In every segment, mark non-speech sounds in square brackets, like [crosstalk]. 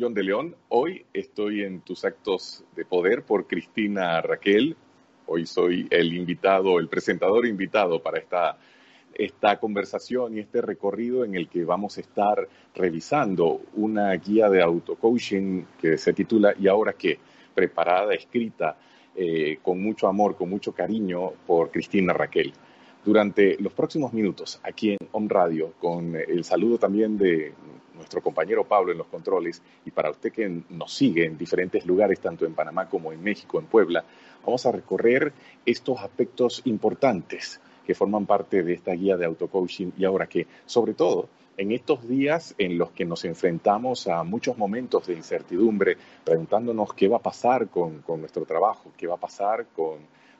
John de León. Hoy estoy en tus actos de poder por Cristina Raquel. Hoy soy el invitado, el presentador invitado para esta, esta conversación y este recorrido en el que vamos a estar revisando una guía de auto-coaching que se titula ¿Y ahora qué? Preparada, escrita eh, con mucho amor, con mucho cariño por Cristina Raquel durante los próximos minutos aquí en Home Radio, con el saludo también de nuestro compañero Pablo en los controles y para usted que nos sigue en diferentes lugares, tanto en Panamá como en México, en Puebla, vamos a recorrer estos aspectos importantes que forman parte de esta guía de auto-coaching y ahora que, sobre todo, en estos días en los que nos enfrentamos a muchos momentos de incertidumbre, preguntándonos qué va a pasar con, con nuestro trabajo, qué va a pasar con,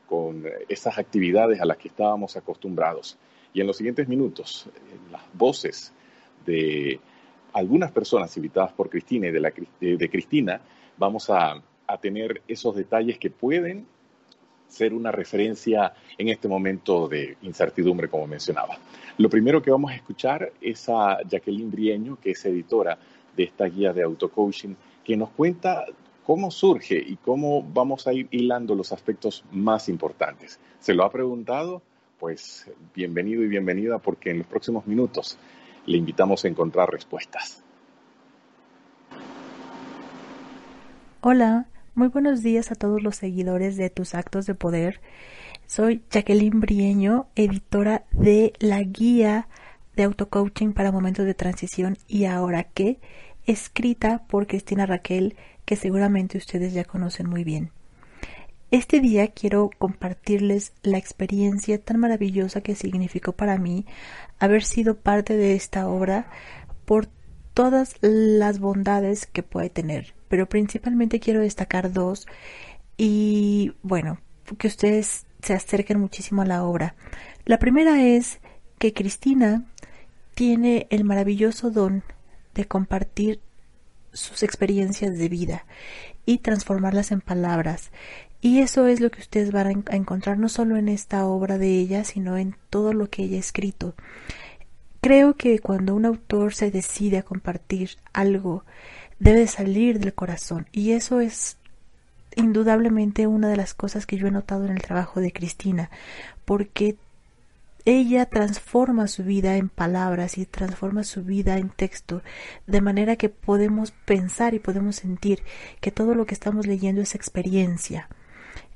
con esas actividades a las que estábamos acostumbrados. Y en los siguientes minutos, las voces de algunas personas invitadas por Cristina y de, la, de Cristina, vamos a, a tener esos detalles que pueden ser una referencia en este momento de incertidumbre, como mencionaba. Lo primero que vamos a escuchar es a Jacqueline Brieño, que es editora de esta guía de auto-coaching, que nos cuenta cómo surge y cómo vamos a ir hilando los aspectos más importantes. ¿Se lo ha preguntado? Pues bienvenido y bienvenida porque en los próximos minutos le invitamos a encontrar respuestas. Hola, muy buenos días a todos los seguidores de tus actos de poder. Soy Jacqueline Brieño, editora de la guía de auto-coaching para momentos de transición y ahora qué, escrita por Cristina Raquel, que seguramente ustedes ya conocen muy bien. Este día quiero compartirles la experiencia tan maravillosa que significó para mí haber sido parte de esta obra por todas las bondades que puede tener, pero principalmente quiero destacar dos y bueno, que ustedes se acerquen muchísimo a la obra. La primera es que Cristina tiene el maravilloso don de compartir sus experiencias de vida y transformarlas en palabras. Y eso es lo que ustedes van a encontrar no solo en esta obra de ella, sino en todo lo que ella ha escrito. Creo que cuando un autor se decide a compartir algo, debe salir del corazón. Y eso es indudablemente una de las cosas que yo he notado en el trabajo de Cristina, porque ella transforma su vida en palabras y transforma su vida en texto, de manera que podemos pensar y podemos sentir que todo lo que estamos leyendo es experiencia.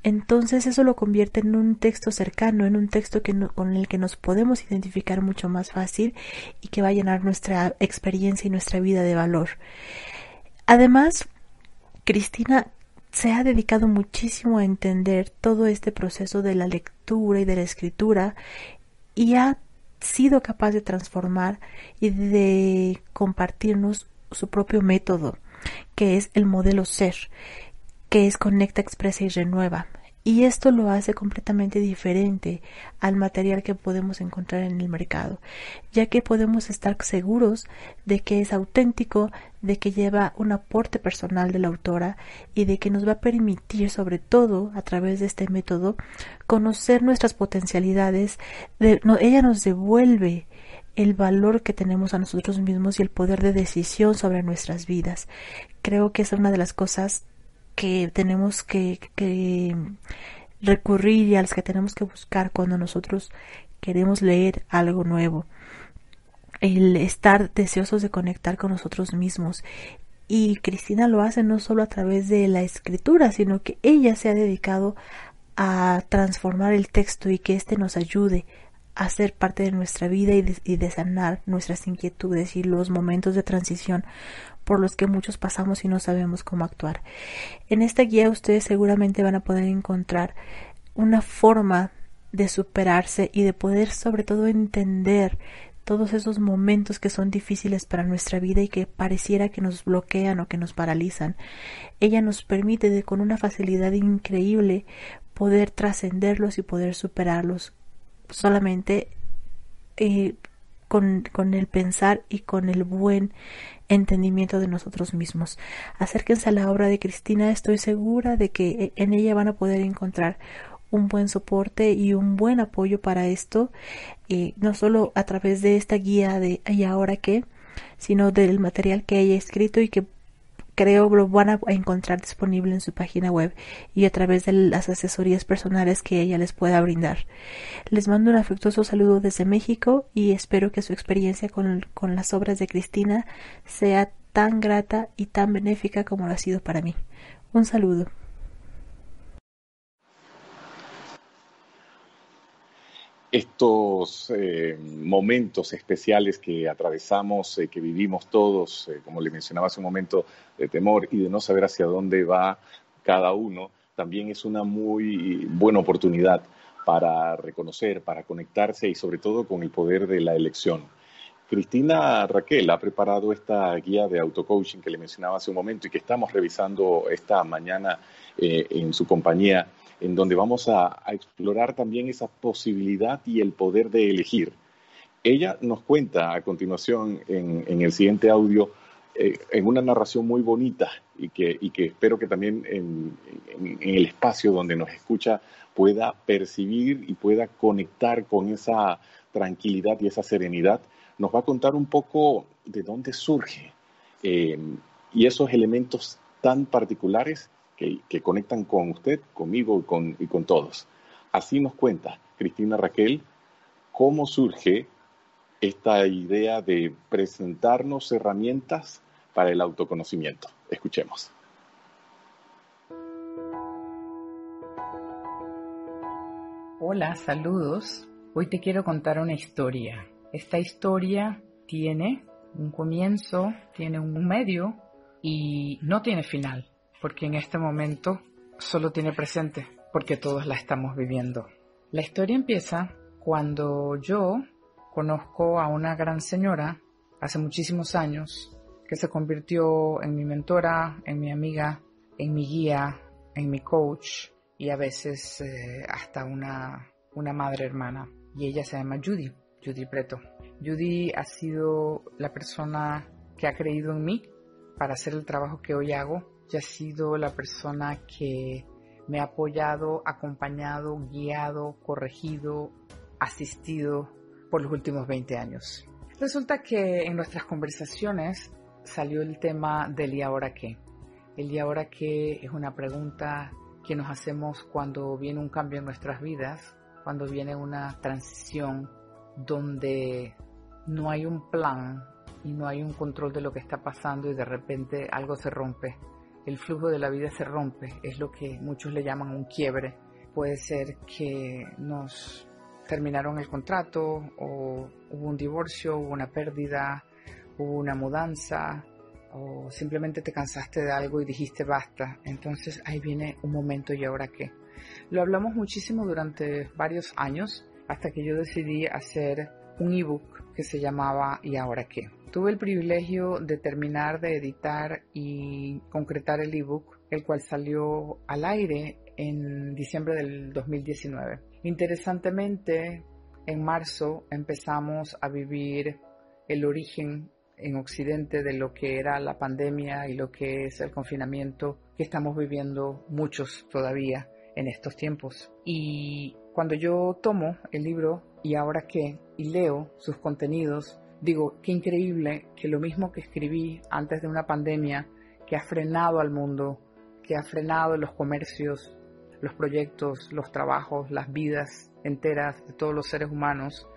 Entonces eso lo convierte en un texto cercano, en un texto con el que nos podemos identificar mucho más fácil y que va a llenar nuestra experiencia y nuestra vida de valor. Además, Cristina se ha dedicado muchísimo a entender todo este proceso de la lectura y de la escritura y ha sido capaz de transformar y de compartirnos su propio método, que es el modelo ser, que es conecta, expresa y renueva. Y esto lo hace completamente diferente al material que podemos encontrar en el mercado, ya que podemos estar seguros de que es auténtico, de que lleva un aporte personal de la autora y de que nos va a permitir, sobre todo a través de este método, conocer nuestras potencialidades. ella nos devuelve el valor que tenemos a nosotros mismos y el poder de decisión sobre nuestras vidas. Creo que es una de las cosas que tenemos que, recurrir y a las que tenemos que buscar cuando nosotros queremos leer algo nuevo. El estar deseosos de conectar con nosotros mismos. Y Cristina lo hace no solo a través de la escritura, sino que ella se ha dedicado a transformar el texto y que éste nos ayude hacer parte de nuestra vida y de, y de, sanar nuestras inquietudes y los momentos de transición por los que muchos pasamos y no sabemos cómo actuar. En esta guía ustedes seguramente van a poder encontrar una forma de superarse y de poder sobre todo entender todos esos momentos que son difíciles para nuestra vida y que pareciera que nos bloquean o que nos paralizan. Ella nos permite de con una facilidad increíble poder trascenderlos y poder superarlos solamente eh, con, con, el pensar y con el buen entendimiento de nosotros mismos. Acérquense a la obra de Cristina, estoy segura de que en ella van a poder encontrar un buen soporte y un buen apoyo para esto, y no solo a través de esta guía de ¿y ahora qué? sino del material que haya escrito y que creo lo van a encontrar disponible en su página web y a través de las asesorías personales que ella les pueda brindar. Les mando un afectuoso saludo desde México y espero que su experiencia con, con las obras de Cristina sea tan grata y tan benéfica como lo ha sido para mí. Un saludo. Estos eh, momentos especiales que atravesamos, eh, que vivimos todos, eh, como le mencionaba hace un momento, de temor y de no saber hacia dónde va cada uno, también es una muy buena oportunidad para reconocer, para conectarse y sobre todo con el poder de la elección. Cristina Raquel ha preparado esta guía de autocoaching que le mencionaba hace un momento y que estamos revisando esta mañana en su compañía en donde vamos a, explorar también esa posibilidad y el poder de elegir. Ella nos cuenta a continuación en, el siguiente audio eh, en una narración muy bonita y que, espero que también en, el espacio donde nos escucha pueda percibir y pueda conectar con esa tranquilidad y esa serenidad. Nos va a contar un poco de dónde surge eh, y esos elementos tan particulares que, conectan con usted, conmigo y con, todos. Así nos cuenta Cristina Raquel cómo surge esta idea de presentarnos herramientas para el autoconocimiento. Escuchemos. Hola, saludos. Hoy te quiero contar una historia. Esta historia tiene un comienzo, tiene un medio y no tiene final porque en este momento solo tiene presente, porque todos la estamos viviendo. La historia empieza cuando yo conozco a una gran señora hace muchísimos años que se convirtió en mi mentora, en mi amiga, en mi guía, en mi coach y a veces eh, hasta una, una madre hermana. Y ella se llama Judy, Judy Preto. Judy ha sido la persona que ha creído en mí para hacer el trabajo que hoy hago ha sido la persona que me ha apoyado, acompañado, guiado, corregido, asistido por los últimos 20 años. Resulta que en nuestras conversaciones salió el tema del y ahora qué. El y ahora qué es una pregunta que nos hacemos cuando viene un cambio en nuestras vidas, cuando viene una transición donde no hay un plan y no hay un control de lo que está pasando y de repente algo se rompe el flujo de la vida se rompe, es lo que muchos le llaman un quiebre. Puede ser que nos terminaron el contrato o hubo un divorcio, hubo una pérdida, hubo una mudanza o simplemente te cansaste de algo y dijiste basta. Entonces ahí viene un momento y ahora qué. Lo hablamos muchísimo durante varios años hasta que yo decidí hacer un ebook que se llamaba ¿Y ahora qué? Tuve el privilegio de terminar de editar y concretar el ebook, el cual salió al aire en diciembre del 2019. Interesantemente, en marzo empezamos a vivir el origen en Occidente de lo que era la pandemia y lo que es el confinamiento que estamos viviendo muchos todavía en estos tiempos. Y cuando yo tomo el libro y ahora qué, y leo sus contenidos, Digo, qué increíble que lo mismo que escribí antes de una pandemia que ha frenado al mundo, que ha frenado los comercios, los proyectos, los trabajos, las vidas enteras de todos los seres humanos,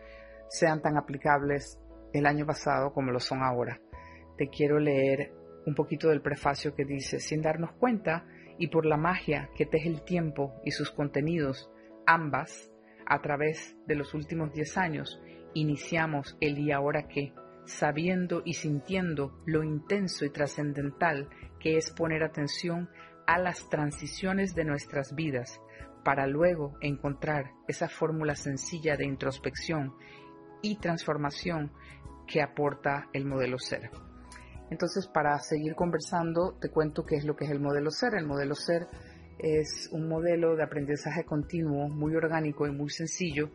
sean tan aplicables el año pasado como lo son ahora. Te quiero leer un poquito del prefacio que dice, sin darnos cuenta y por la magia que teje el tiempo y sus contenidos, ambas a través de los últimos 10 años, iniciamos el y ahora qué, sabiendo y sintiendo lo intenso y trascendental que es poner atención a las transiciones de nuestras vidas para luego encontrar esa fórmula sencilla de introspección y transformación que aporta el modelo ser. Entonces, para seguir conversando, te cuento qué es lo que es el modelo ser. El modelo ser es un modelo de aprendizaje continuo, muy orgánico y muy sencillo,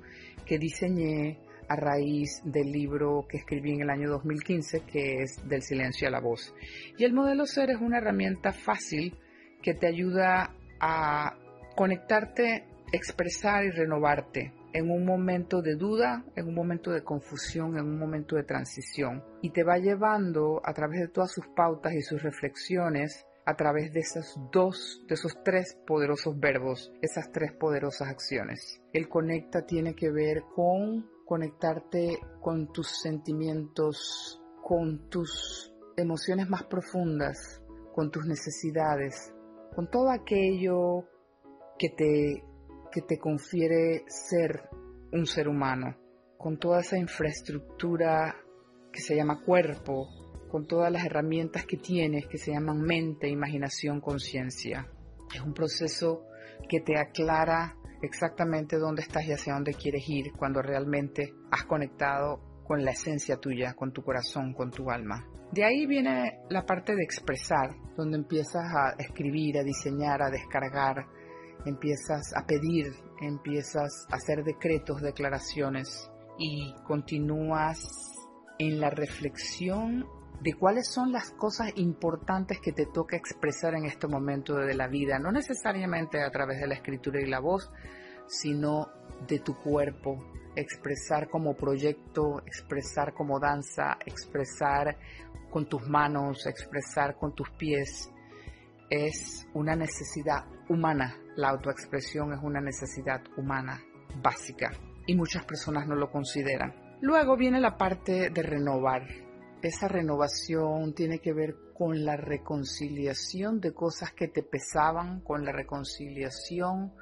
que diseñé a raíz del libro que escribí en el año 2015, que es Del silencio a la voz. Y el modelo ser es una herramienta fácil que te ayuda a conectarte, expresar y renovarte en un momento de duda, en un momento de confusión, en un momento de transición. Y te va llevando a través de todas sus pautas y sus reflexiones, a través de esos dos, de esos tres poderosos verbos, esas tres poderosas acciones. El conecta tiene que ver con conectarte con tus sentimientos, con tus emociones más profundas, con tus necesidades, con todo aquello que te que te confiere ser un ser humano, con toda esa infraestructura que se llama cuerpo, con todas las herramientas que tienes que se llaman mente, imaginación, conciencia. Es un proceso que te aclara exactamente dónde estás y hacia dónde quieres ir cuando realmente has conectado con la esencia tuya, con tu corazón, con tu alma. De ahí viene la parte de expresar, donde empiezas a escribir, a diseñar, a descargar, empiezas a pedir, empiezas a hacer decretos, declaraciones y continúas en la reflexión de cuáles son las cosas importantes que te toca expresar en este momento de la vida, no necesariamente a través de la escritura y la voz, sino de tu cuerpo, expresar como proyecto, expresar como danza, expresar con tus manos, expresar con tus pies, es una necesidad humana. La autoexpresión es una necesidad humana básica y muchas personas no lo consideran. Luego viene la parte de renovar. Esa renovación tiene que ver con la reconciliación de cosas que te pesaban, con la reconciliación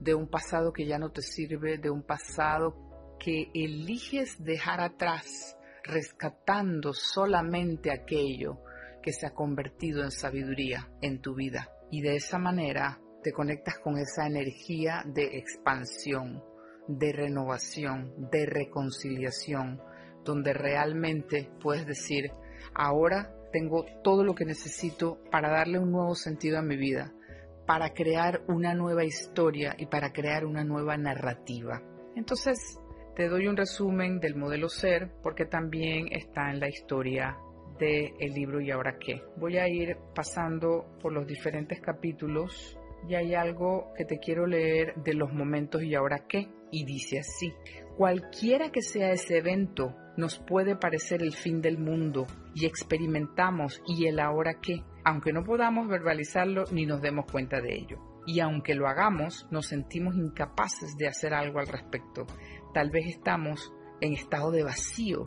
de un pasado que ya no te sirve, de un pasado que eliges dejar atrás, rescatando solamente aquello que se ha convertido en sabiduría en tu vida. Y de esa manera te conectas con esa energía de expansión, de renovación, de reconciliación, donde realmente puedes decir, ahora tengo todo lo que necesito para darle un nuevo sentido a mi vida, para crear una nueva historia y para crear una nueva narrativa. Entonces, te doy un resumen del modelo ser porque también está en la historia del el libro y ahora qué. Voy a ir pasando por los diferentes capítulos y hay algo que te quiero leer de los momentos y ahora qué. Y dice así, cualquiera que sea ese evento nos puede parecer el fin del mundo y experimentamos y el ahora qué, aunque no podamos verbalizarlo ni nos demos cuenta de ello. Y aunque lo hagamos, nos sentimos incapaces de hacer algo al respecto. Tal vez estamos en estado de vacío,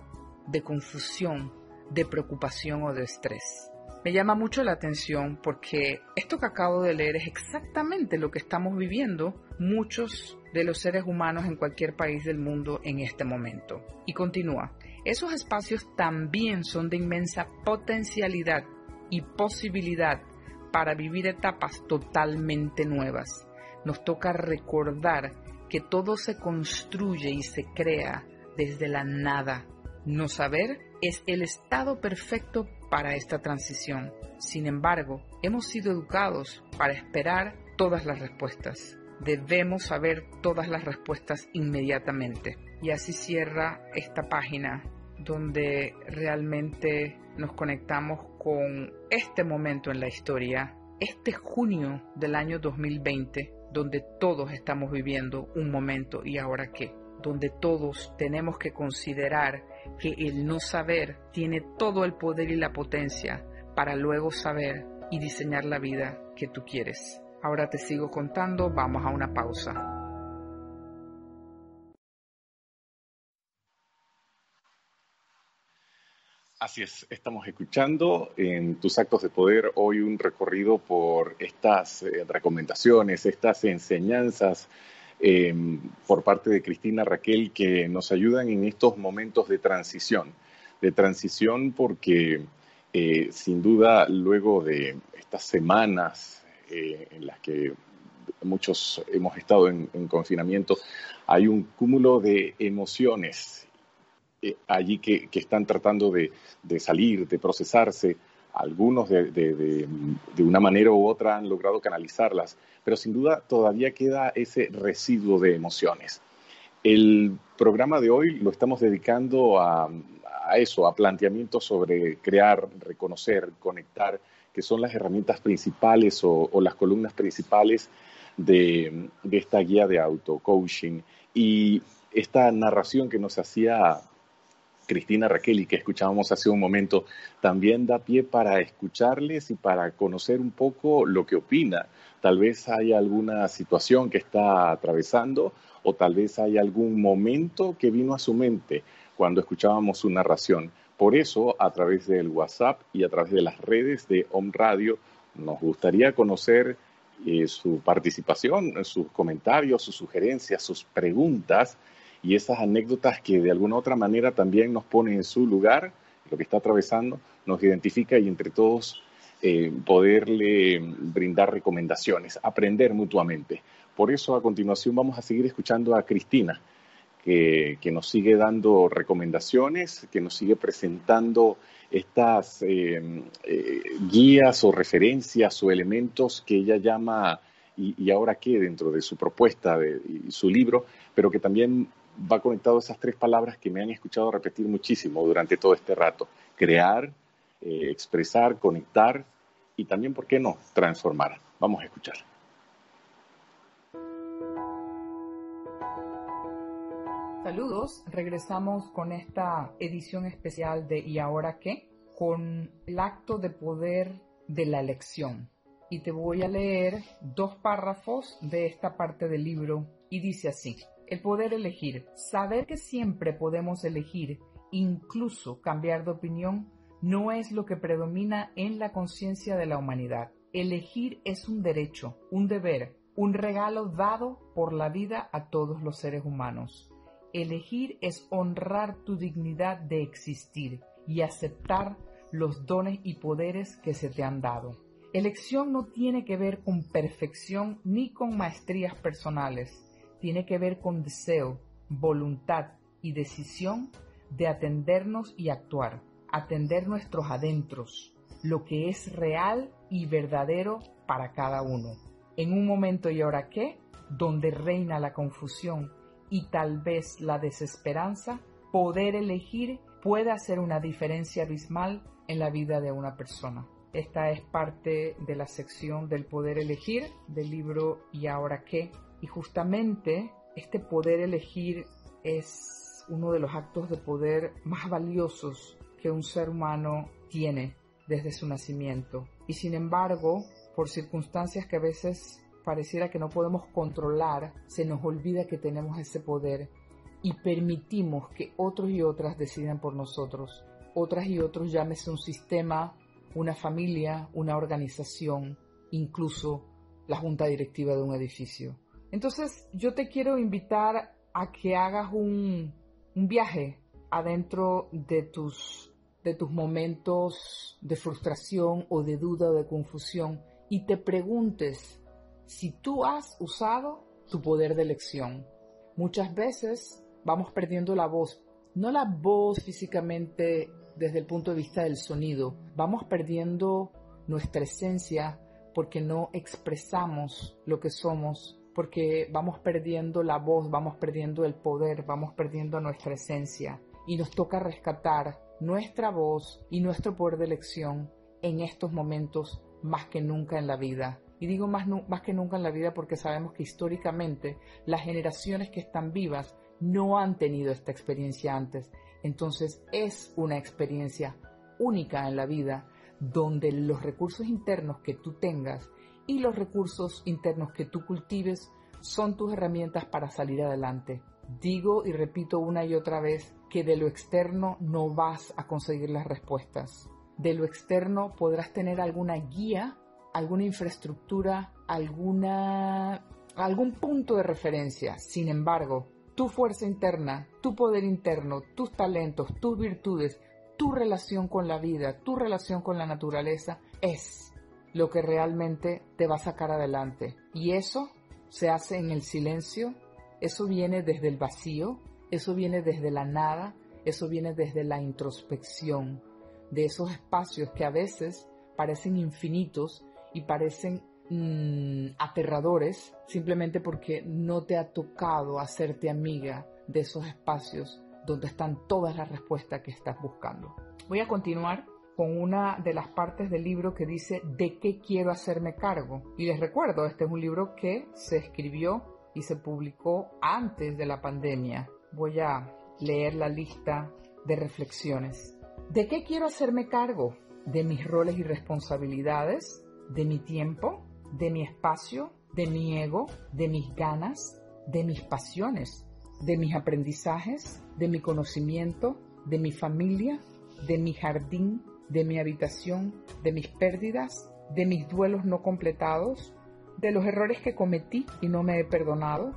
de confusión, de preocupación o de estrés. Me llama mucho la atención porque esto que acabo de leer es exactamente lo que estamos viviendo muchos de los seres humanos en cualquier país del mundo en este momento. Y continúa, esos espacios también son de inmensa potencialidad y posibilidad para vivir etapas totalmente nuevas. Nos toca recordar que todo se construye y se crea desde la nada. No saber es el estado perfecto para esta transición. Sin embargo, hemos sido educados para esperar todas las respuestas. Debemos saber todas las respuestas inmediatamente. Y así cierra esta página donde realmente nos conectamos con este momento en la historia, este junio del año 2020, donde todos estamos viviendo un momento y ahora qué, donde todos tenemos que considerar que el no saber tiene todo el poder y la potencia para luego saber y diseñar la vida que tú quieres. Ahora te sigo contando, vamos a una pausa. Así es, estamos escuchando en tus actos de poder hoy un recorrido por estas eh, recomendaciones, estas enseñanzas em, por parte de Cristina Raquel que nos ayudan en estos momentos de transición. De transición porque eh, sin duda luego de estas semanas eh, en las que muchos hemos estado en, confinamiento, hay un cúmulo de emociones eh, allí que, están tratando de, salir, de procesarse. Algunos de, una manera u otra han logrado canalizarlas, pero sin duda todavía queda ese residuo de emociones. El programa de hoy lo estamos dedicando a, eso, a planteamientos sobre crear, reconocer, conectar, que son las herramientas principales o, las columnas principales de, esta guía de auto-coaching. Y esta narración que nos hacía Cristina Raquel y que escuchábamos hace un momento, también da pie para escucharles y para conocer un poco lo que opina. Tal vez hay alguna situación que está atravesando o tal vez hay algún momento que vino a su mente cuando escuchábamos su narración. Por eso, a través del WhatsApp y a través de las redes de Home Radio, nos gustaría conocer eh, su participación, sus comentarios, sus sugerencias, sus preguntas y esas anécdotas que de alguna otra manera también nos ponen en su lugar, lo que está atravesando, nos identifica y entre todos eh, poderle brindar recomendaciones, aprender mutuamente. Por eso a continuación vamos a seguir escuchando a Cristina, que, nos sigue dando recomendaciones, que nos sigue presentando estas eh, eh, guías o referencias o elementos que ella llama y, ahora qué dentro de su propuesta de, y su libro, pero que también va conectado esas tres palabras que me han escuchado repetir muchísimo durante todo este rato. Crear, eh, expresar, conectar y también, ¿por qué no?, transformar. Vamos a escuchar. Saludos, regresamos con esta edición especial de ¿Y ahora qué? Con el acto de poder de la elección. Y te voy a leer dos párrafos de esta parte del libro y dice así. El poder elegir. Saber que siempre podemos elegir, incluso cambiar de opinión, no es lo que predomina en la conciencia de la humanidad. Elegir es un derecho, un deber, un regalo dado por la vida a todos los seres humanos. Elegir es honrar tu dignidad de existir y aceptar los dones y poderes que se te han dado. Elección no tiene que ver con perfección ni con maestrías personales, tiene que ver con deseo, voluntad y decisión de atendernos y actuar, atender nuestros adentros, lo que es real y verdadero para cada uno. En un momento y ahora qué, donde reina la confusión y tal vez la desesperanza, poder elegir puede hacer una diferencia abismal en la vida de una persona. Esta es parte de la sección del poder elegir del libro ¿Y ahora qué? Y justamente este poder elegir es uno de los actos de poder más valiosos que un ser humano tiene desde su nacimiento. Y sin embargo, por circunstancias que a veces pareciera que no podemos controlar, se nos olvida que tenemos ese poder y permitimos que otros y otras decidan por nosotros. Otras y otros llámese un sistema, una familia, una organización, incluso la junta directiva de un edificio. Entonces yo te quiero invitar a que hagas un, viaje adentro de tus, de tus momentos de frustración o de duda o de confusión y te preguntes si tú has usado tu poder de elección. Muchas veces vamos perdiendo la voz, no la voz físicamente desde el punto de vista del sonido, vamos perdiendo nuestra esencia porque no expresamos lo que somos, porque vamos perdiendo la voz, vamos perdiendo el poder, vamos perdiendo nuestra esencia y nos toca rescatar nuestra voz y nuestro poder de elección en estos momentos más que nunca en la vida. Y digo más, más que nunca en la vida porque sabemos que históricamente las generaciones que están vivas no han tenido esta experiencia antes. Entonces es una experiencia única en la vida donde los recursos internos que tú tengas y los recursos internos que tú cultives son tus herramientas para salir adelante. Digo y repito una y otra vez que de lo externo no vas a conseguir las respuestas. De lo externo podrás tener alguna guía alguna infraestructura, alguna algún punto de referencia. Sin embargo, tu fuerza interna, tu poder interno, tus talentos, tus virtudes, tu relación con la vida, tu relación con la naturaleza es lo que realmente te va a sacar adelante. Y eso se hace en el silencio, eso viene desde el vacío, eso viene desde la nada, eso viene desde la introspección, de esos espacios que a veces parecen infinitos y parecen mm, aterradores simplemente porque no te ha tocado hacerte amiga de esos espacios donde están todas las respuestas que estás buscando. Voy a continuar con una de las partes del libro que dice ¿De qué quiero hacerme cargo? Y les recuerdo, este es un libro que se escribió y se publicó antes de la pandemia. Voy a leer la lista de reflexiones. ¿De qué quiero hacerme cargo? ¿De mis roles y responsabilidades? ¿De mi tiempo? ¿De mi espacio? ¿De mi ego? ¿De mis ganas? ¿De mis pasiones? ¿De mis aprendizajes? ¿De mi conocimiento? ¿De mi familia? ¿De mi jardín? ¿De mi habitación? ¿De mis pérdidas? ¿De mis duelos no completados? ¿De los errores que cometí y no me he perdonado?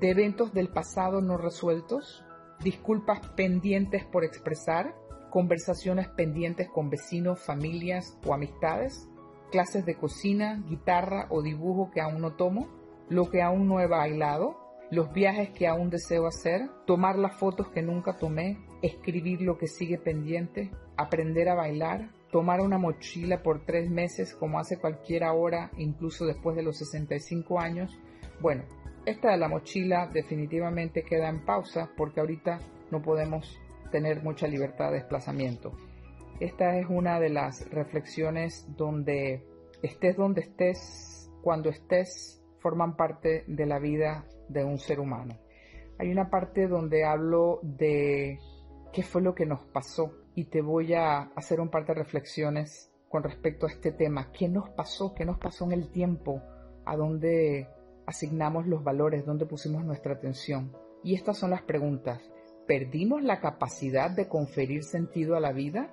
¿De eventos del pasado no resueltos? ¿Disculpas pendientes por expresar? conversaciones pendientes con vecinos, familias o amistades, clases de cocina, guitarra o dibujo que aún no tomo, lo que aún no he bailado, los viajes que aún deseo hacer, tomar las fotos que nunca tomé, escribir lo que sigue pendiente, aprender a bailar, tomar una mochila por tres meses como hace cualquiera ahora, incluso después de los 65 años. Bueno, esta de la mochila definitivamente queda en pausa porque ahorita no podemos tener mucha libertad de desplazamiento. Esta es una de las reflexiones donde estés donde estés, cuando estés, forman parte de la vida de un ser humano. Hay una parte donde hablo de qué fue lo que nos pasó y te voy a hacer un par de reflexiones con respecto a este tema. ¿Qué nos pasó? ¿Qué nos pasó en el tiempo? ¿A dónde asignamos los valores? ¿Dónde pusimos nuestra atención? Y estas son las preguntas. ¿Perdimos la capacidad de conferir sentido a la vida?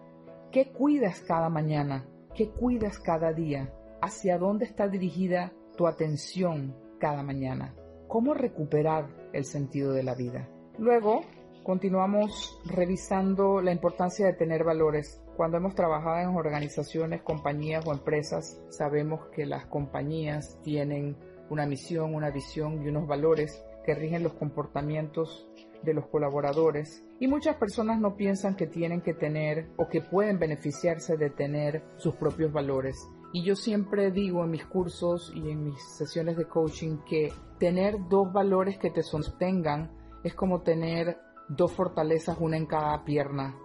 ¿Qué cuidas cada mañana? ¿Qué cuidas cada día? ¿Hacia dónde está dirigida tu atención cada mañana? ¿Cómo recuperar el sentido de la vida? Luego, continuamos revisando la importancia de tener valores. Cuando hemos trabajado en organizaciones, compañías o empresas, sabemos que las compañías tienen una misión, una visión y unos valores que rigen los comportamientos de los colaboradores y muchas personas no piensan que tienen que tener o que pueden beneficiarse de tener sus propios valores. Y yo siempre digo en mis cursos y en mis sesiones de coaching que tener dos valores que te sostengan es como tener dos fortalezas, una en cada pierna.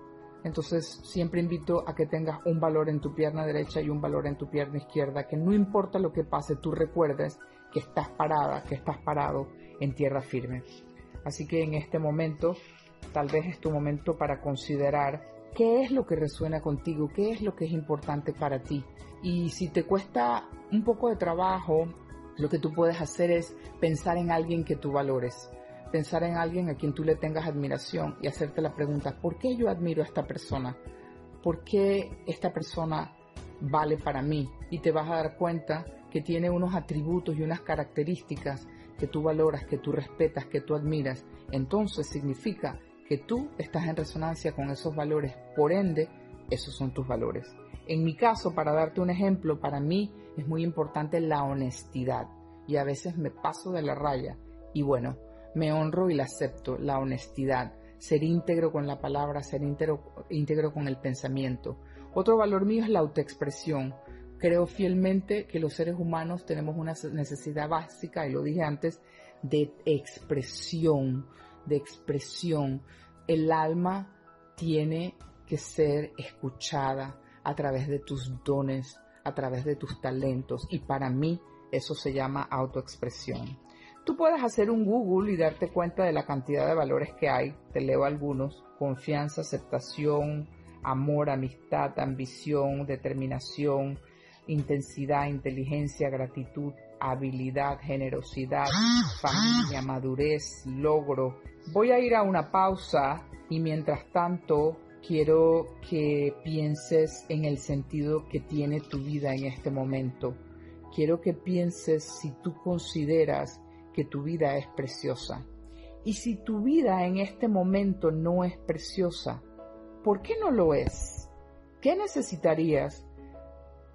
Entonces siempre invito a que tengas un valor en tu pierna derecha y un valor en tu pierna izquierda, que no importa lo que pase, tú recuerdes que estás parada, que estás parado en tierra firme. Así que en este momento, tal vez es tu momento para considerar qué es lo que resuena contigo, qué es lo que es importante para ti. Y si te cuesta un poco de trabajo, lo que tú puedes hacer es pensar en alguien que tú valores, pensar en alguien a quien tú le tengas admiración y hacerte la pregunta, ¿por qué yo admiro a esta persona? ¿Por qué esta persona vale para mí? Y te vas a dar cuenta que tiene unos atributos y unas características que tú valoras, que tú respetas, que tú admiras, entonces significa que tú estás en resonancia con esos valores, por ende, esos son tus valores. En mi caso, para darte un ejemplo, para mí es muy importante la honestidad y a veces me paso de la raya y bueno, me honro y la acepto, la honestidad, ser íntegro con la palabra, ser íntegro, con el pensamiento. Otro valor mío es la autoexpresión. Creo fielmente que los seres humanos tenemos una necesidad básica, y lo dije antes, de expresión, de expresión. El alma tiene que ser escuchada a través de tus dones, a través de tus talentos, y para mí eso se llama autoexpresión. Tú puedes hacer un Google y darte cuenta de la cantidad de valores que hay, te leo algunos, confianza, aceptación, amor, amistad, ambición, determinación, intensidad, inteligencia, gratitud, habilidad, generosidad, familia, madurez, logro. Voy a ir a una pausa y mientras tanto quiero que pienses en el sentido que tiene tu vida en este momento. Quiero que pienses si tú consideras que tu vida es preciosa. Y si tu vida en este momento no es preciosa, ¿por qué no lo es? ¿Qué necesitarías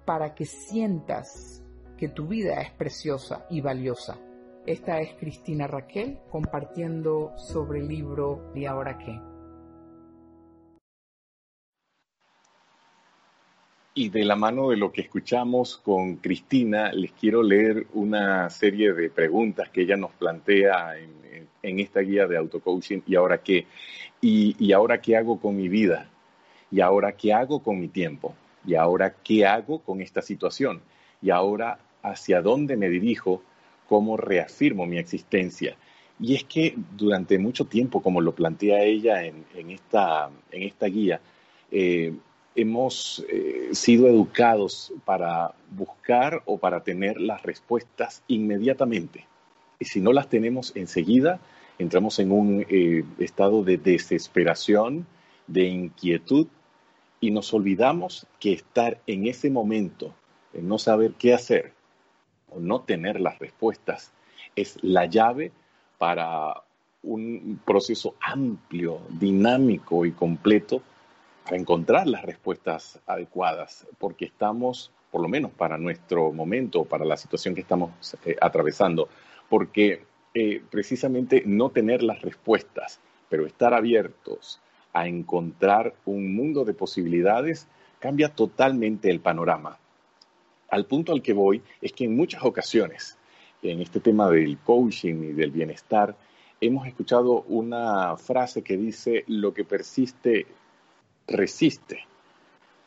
para que sientas que tu vida es preciosa y valiosa? Esta es Cristina Raquel compartiendo sobre el libro ¿Y ahora qué? Y de la mano de lo que escuchamos con Cristina, les quiero leer una serie de preguntas que ella nos plantea en, esta guía de auto-coaching. ¿Y ahora qué? Y, ¿Y ahora qué hago con mi vida? ¿Y ahora qué hago con mi tiempo? ¿Y ahora qué hago con esta situación? ¿Y ahora hacia dónde me dirijo? ¿Cómo reafirmo mi existencia? Y es que durante mucho tiempo, como lo plantea ella en, esta, en esta guía, eh, hemos eh, sido educados para buscar o para tener las respuestas inmediatamente. Y si no las tenemos enseguida, entramos en un eh, estado de desesperación, de inquietud, y nos olvidamos que estar en ese momento, en no saber qué hacer o no tener las respuestas, es la llave para un proceso amplio, dinámico y completo a encontrar las respuestas adecuadas, porque estamos, por lo menos para nuestro momento, para la situación que estamos eh, atravesando, porque eh, precisamente no tener las respuestas, pero estar abiertos a encontrar un mundo de posibilidades, cambia totalmente el panorama. Al punto al que voy es que en muchas ocasiones, en este tema del coaching y del bienestar, hemos escuchado una frase que dice, lo que persiste resiste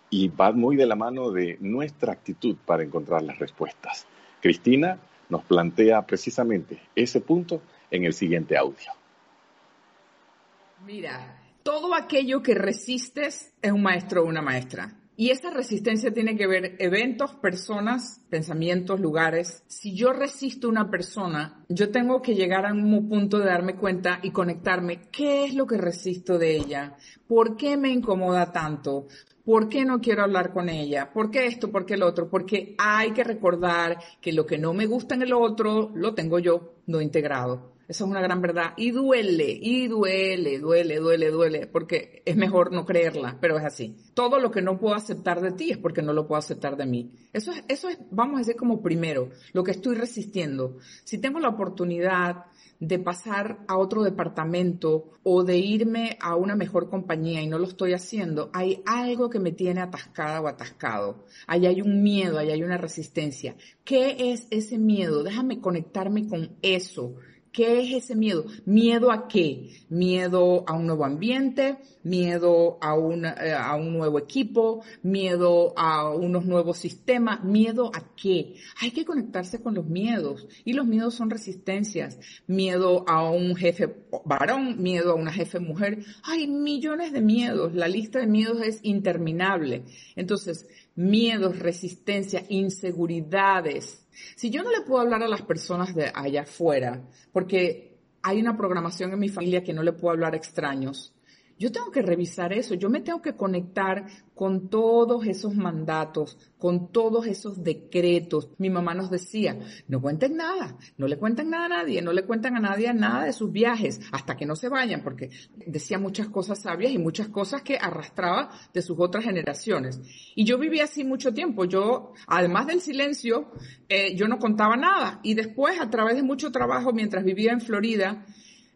y va muy de la mano de nuestra actitud para encontrar las respuestas. Cristina nos plantea precisamente ese punto en el siguiente audio. Mira, todo aquello que resistes es un maestro o una maestra. Y esa resistencia tiene que ver eventos, personas, pensamientos, lugares. Si yo resisto una persona, yo tengo que llegar a un punto de darme cuenta y conectarme. ¿Qué es lo que resisto de ella? ¿Por qué me incomoda tanto? ¿Por qué no quiero hablar con ella? ¿Por qué esto? ¿Por qué el otro? Porque hay que recordar que lo que no me gusta en el otro lo tengo yo no integrado. Eso es una gran verdad. Y duele, y duele, duele, duele, duele, porque es mejor no creerla, pero es así. Todo lo que no puedo aceptar de ti es porque no lo puedo aceptar de mí. Eso es, eso es, vamos a decir como primero, lo que estoy resistiendo. Si tengo la oportunidad de pasar a otro departamento o de irme a una mejor compañía y no lo estoy haciendo, hay algo que me tiene atascada o atascado. Ahí hay un miedo, ahí hay una resistencia. ¿Qué es ese miedo? Déjame conectarme con eso ¿Qué es ese miedo? ¿Miedo a qué? Miedo a un nuevo ambiente, miedo a un, eh, a un nuevo equipo, miedo a unos nuevos sistemas, miedo a qué? Hay que conectarse con los miedos y los miedos son resistencias. Miedo a un jefe varón, miedo a una jefe mujer. Hay millones de miedos. La lista de miedos es interminable. Entonces, miedos, resistencia, inseguridades. Si yo no le puedo hablar a las personas de allá afuera, porque hay una programación en mi familia que no le puedo hablar a extraños, yo tengo que revisar eso, yo me tengo que conectar con todos esos mandatos, con todos esos decretos. Mi mamá nos decía, no cuenten nada, no le cuenten nada a nadie, no le cuentan a nadie nada de sus viajes hasta que no se vayan, porque decía muchas cosas sabias y muchas cosas que arrastraba de sus otras generaciones. Y yo viví así mucho tiempo. Yo, además del silencio, eh, yo no contaba nada. Y después, a través de mucho trabajo, mientras vivía en Florida,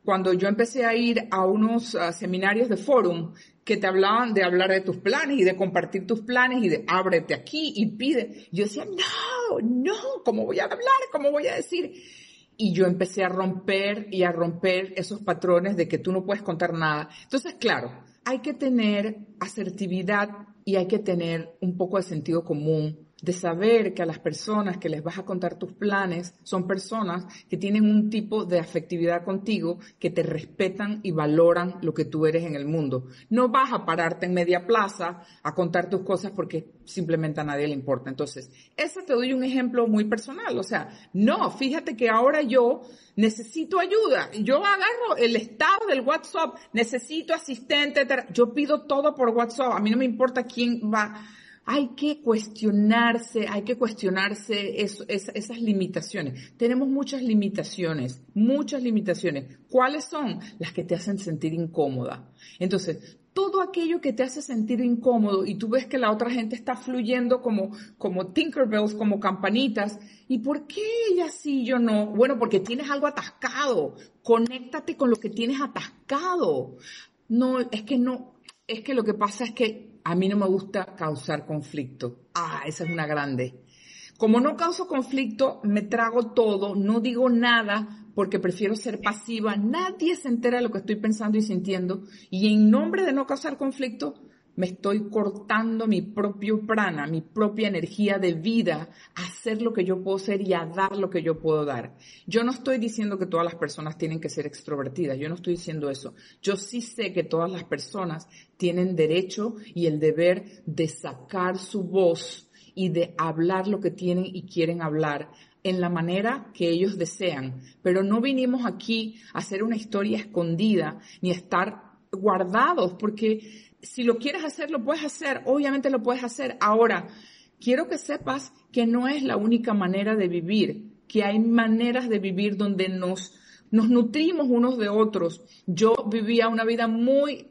cuando yo empecé a ir a unos seminarios de forum que te hablaban de hablar de tus planes y de compartir tus planes y de ábrete aquí y pide, yo decía, no, no, ¿cómo voy a hablar? ¿Cómo voy a decir? Y yo empecé a romper y a romper esos patrones de que tú no puedes contar nada. Entonces, claro, hay que tener asertividad y hay que tener un poco de sentido común de saber que a las personas que les vas a contar tus planes son personas que tienen un tipo de afectividad contigo, que te respetan y valoran lo que tú eres en el mundo. No vas a pararte en media plaza a contar tus cosas porque simplemente a nadie le importa. Entonces, ese te doy un ejemplo muy personal. O sea, no, fíjate que ahora yo necesito ayuda. Yo agarro el estado del WhatsApp, necesito asistente, yo pido todo por WhatsApp. A mí no me importa quién va hay que cuestionarse, hay que cuestionarse esas limitaciones. Tenemos muchas limitaciones, muchas limitaciones. ¿Cuáles son? Las que te hacen sentir incómoda. Entonces, todo aquello que te hace sentir incómodo y tú ves que la otra gente está fluyendo como, como Tinkerbells, como campanitas, ¿y por qué ella sí yo no? Bueno, porque tienes algo atascado. Conéctate con lo que tienes atascado. No, es que no, es que lo que pasa es que a mí no me gusta causar conflicto. Ah, esa es una grande. Como no causo conflicto, me trago todo, no digo nada porque prefiero ser pasiva. Nadie se entera de lo que estoy pensando y sintiendo. Y en nombre de no causar conflicto, me estoy cortando mi propio prana, mi propia energía de vida a hacer lo que yo puedo ser y a dar lo que yo puedo dar. Yo no estoy diciendo que todas las personas tienen que ser extrovertidas, yo no estoy diciendo eso. Yo sí sé que todas las personas tienen derecho y el deber de sacar su voz y de hablar lo que tienen y quieren hablar en la manera que ellos desean. Pero no vinimos aquí a hacer una historia escondida ni a estar guardados, porque si lo quieres hacer, lo puedes hacer, obviamente lo puedes hacer. Ahora, quiero que sepas que no es la única manera de vivir, que hay maneras de vivir donde nos, nos nutrimos unos de otros. Yo vivía una vida muy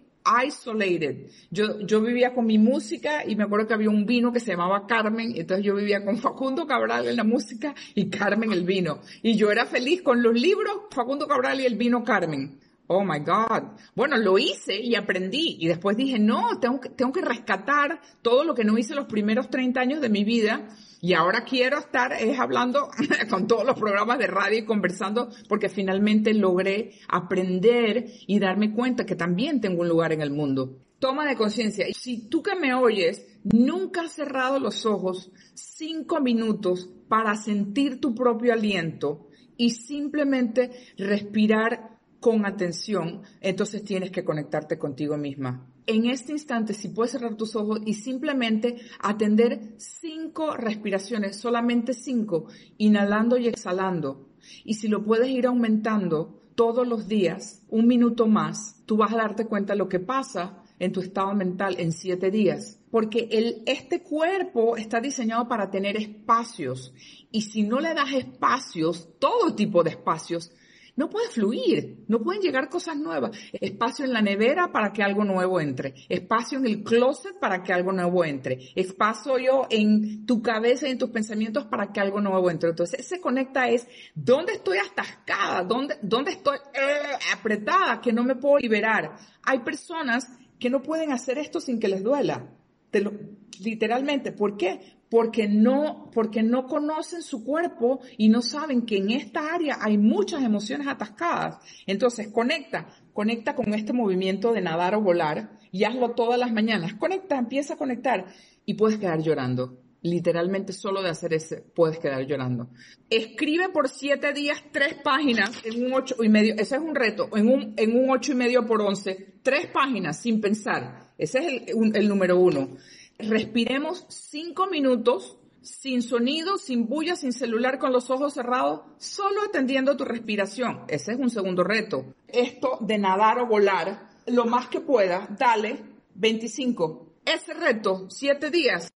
isolated. Yo, yo vivía con mi música y me acuerdo que había un vino que se llamaba Carmen, entonces yo vivía con Facundo Cabral en la música y Carmen el vino. Y yo era feliz con los libros, Facundo Cabral y el vino Carmen. Oh my God. Bueno, lo hice y aprendí. Y después dije, no, tengo que, tengo que rescatar todo lo que no hice los primeros 30 años de mi vida. Y ahora quiero estar es hablando [laughs] con todos los programas de radio y conversando porque finalmente logré aprender y darme cuenta que también tengo un lugar en el mundo. Toma de conciencia. Si tú que me oyes nunca has cerrado los ojos cinco minutos para sentir tu propio aliento y simplemente respirar con atención, entonces tienes que conectarte contigo misma. En este instante, si puedes cerrar tus ojos y simplemente atender cinco respiraciones, solamente cinco, inhalando y exhalando. Y si lo puedes ir aumentando todos los días, un minuto más, tú vas a darte cuenta de lo que pasa en tu estado mental en siete días. Porque el, este cuerpo está diseñado para tener espacios. Y si no le das espacios, todo tipo de espacios, no puede fluir, no pueden llegar cosas nuevas. Espacio en la nevera para que algo nuevo entre, espacio en el closet para que algo nuevo entre, espacio yo en tu cabeza y en tus pensamientos para que algo nuevo entre. Entonces, ese conecta es dónde estoy atascada, dónde, dónde estoy eh, apretada, que no me puedo liberar. Hay personas que no pueden hacer esto sin que les duela. literalmente, ¿por qué? Porque no, porque no conocen su cuerpo y no saben que en esta área hay muchas emociones atascadas. Entonces, conecta, conecta con este movimiento de nadar o volar y hazlo todas las mañanas. Conecta, empieza a conectar y puedes quedar llorando. Literalmente solo de hacer ese puedes quedar llorando. Escribe por siete días tres páginas en un ocho y medio. Ese es un reto. En un, en un ocho y medio por once. Tres páginas sin pensar. Ese es el, el número uno respiremos cinco minutos sin sonido, sin bulla, sin celular, con los ojos cerrados, solo atendiendo tu respiración. Ese es un segundo reto. Esto de nadar o volar, lo más que pueda, dale 25. Ese reto, siete días.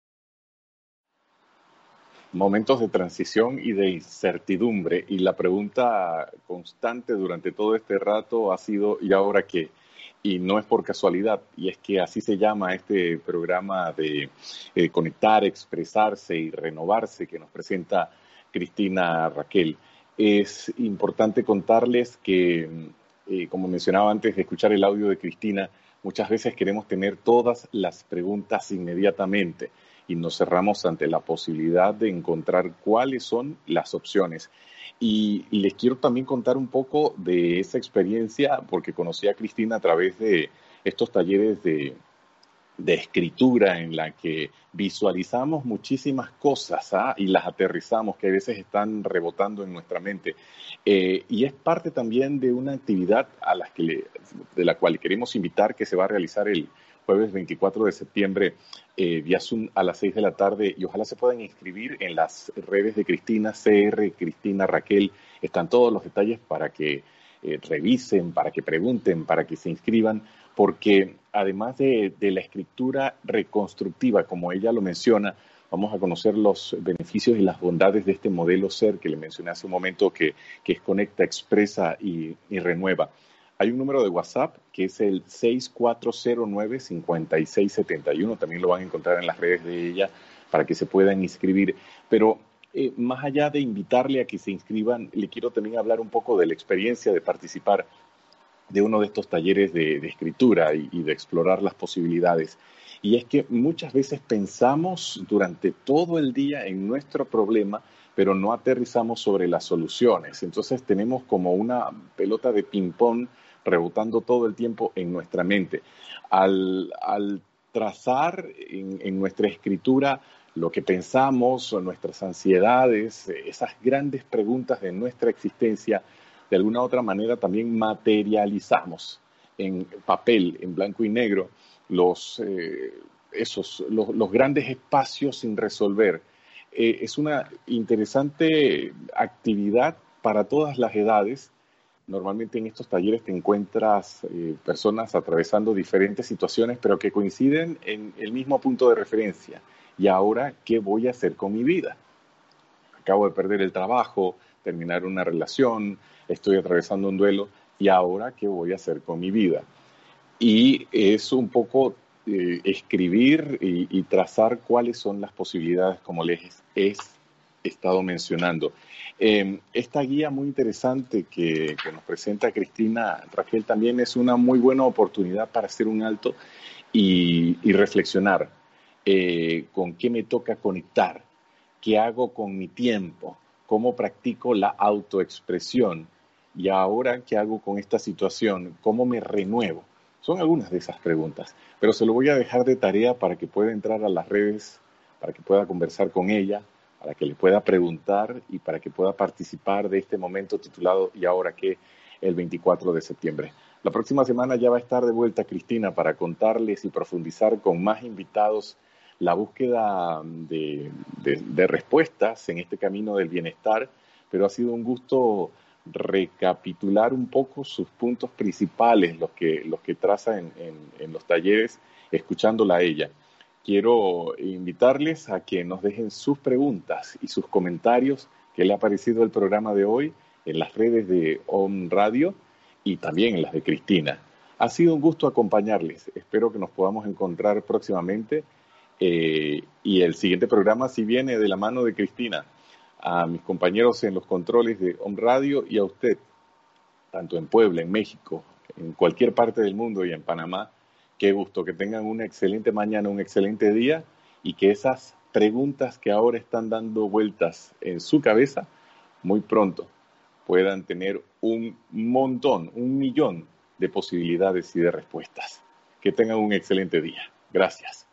Momentos de transición y de incertidumbre. Y la pregunta constante durante todo este rato ha sido, ¿y ahora qué? Y no es por casualidad, y es que así se llama este programa de eh, conectar, expresarse y renovarse que nos presenta Cristina Raquel. Es importante contarles que, eh, como mencionaba antes de escuchar el audio de Cristina, muchas veces queremos tener todas las preguntas inmediatamente y nos cerramos ante la posibilidad de encontrar cuáles son las opciones. Y les quiero también contar un poco de esa experiencia, porque conocí a Cristina a través de estos talleres de, escritura en la que visualizamos muchísimas cosas ¿ah? y las aterrizamos que a veces están rebotando en nuestra mente. Eh, y es parte también de una actividad a la que de la cual queremos invitar que se va a realizar el jueves 24 de septiembre eh, vía Zoom a las 6 de la tarde y ojalá se puedan inscribir en las redes de Cristina, CR, Cristina Raquel. Están todos los detalles para que eh, revisen, para que pregunten, para que se inscriban, porque además de, la escritura reconstructiva, como ella lo menciona, vamos a conocer los beneficios y las bondades de este modelo ser que le mencioné hace un momento, que, es conecta, expresa y, renueva. Hay un número de WhatsApp que es el 6409-5671, también lo van a encontrar en las redes de ella para que se puedan inscribir. Pero eh, más allá de invitarle a que se inscriban, le quiero también hablar un poco de la experiencia de participar de uno de estos talleres de, escritura y, de explorar las posibilidades. Y es que muchas veces pensamos durante todo el día en nuestro problema, pero no aterrizamos sobre las soluciones. Entonces tenemos como una pelota de ping-pong rebotando todo el tiempo en nuestra mente. Al, trazar en, nuestra escritura lo que pensamos, nuestras ansiedades, esas grandes preguntas de nuestra existencia, de alguna otra manera también materializamos en papel, en blanco y negro, los, eh, esos, los, grandes espacios sin resolver. Eh, es una interesante actividad para todas las edades. Normalmente en estos talleres te encuentras eh, personas atravesando diferentes situaciones, pero que coinciden en el mismo punto de referencia. ¿Y ahora qué voy a hacer con mi vida? Acabo de perder el trabajo, terminar una relación, estoy atravesando un duelo y ahora qué voy a hacer con mi vida. Y es un poco eh, escribir y, trazar cuáles son las posibilidades, como les estado mencionando. Em, esta guía muy interesante que, nos presenta Cristina Raquel también es una muy buena oportunidad para hacer un alto y, reflexionar eh, con qué me toca conectar, qué hago con mi tiempo, cómo practico la autoexpresión y ahora qué hago con esta situación, cómo me renuevo. Son algunas de esas preguntas, pero se lo voy a dejar de tarea para que pueda entrar a las redes, para que pueda conversar con ella, para que le pueda preguntar y para que pueda participar de este momento titulado ¿Y ahora qué? el 24 de septiembre. La próxima semana ya va a estar de vuelta Cristina para contarles y profundizar con más invitados la búsqueda de, respuestas en este camino del bienestar, pero ha sido un gusto recapitular un poco sus puntos principales, los que, los que traza en, en los talleres, escuchándola a ella. Quiero invitarles a que nos dejen sus preguntas y sus comentarios que le ha parecido el programa de hoy en las redes de OM Radio y también en las de Cristina. Ha sido un gusto acompañarles. Espero que nos podamos encontrar próximamente eh, y el siguiente programa si viene de la mano de Cristina, a mis compañeros en los controles de Home Radio y a usted, tanto en Puebla, en México, en cualquier parte del mundo y en Panamá. Qué gusto que tengan una excelente mañana, un excelente día y que esas preguntas que ahora están dando vueltas en su cabeza, muy pronto puedan tener un montón, un millón de posibilidades y de respuestas. Que tengan un excelente día. Gracias.